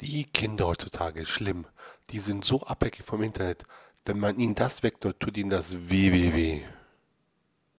Die Kinder heutzutage, schlimm. Die sind so abhängig vom Internet. Wenn man ihnen das wegnimmt, tut ihnen das weh, weh, weh.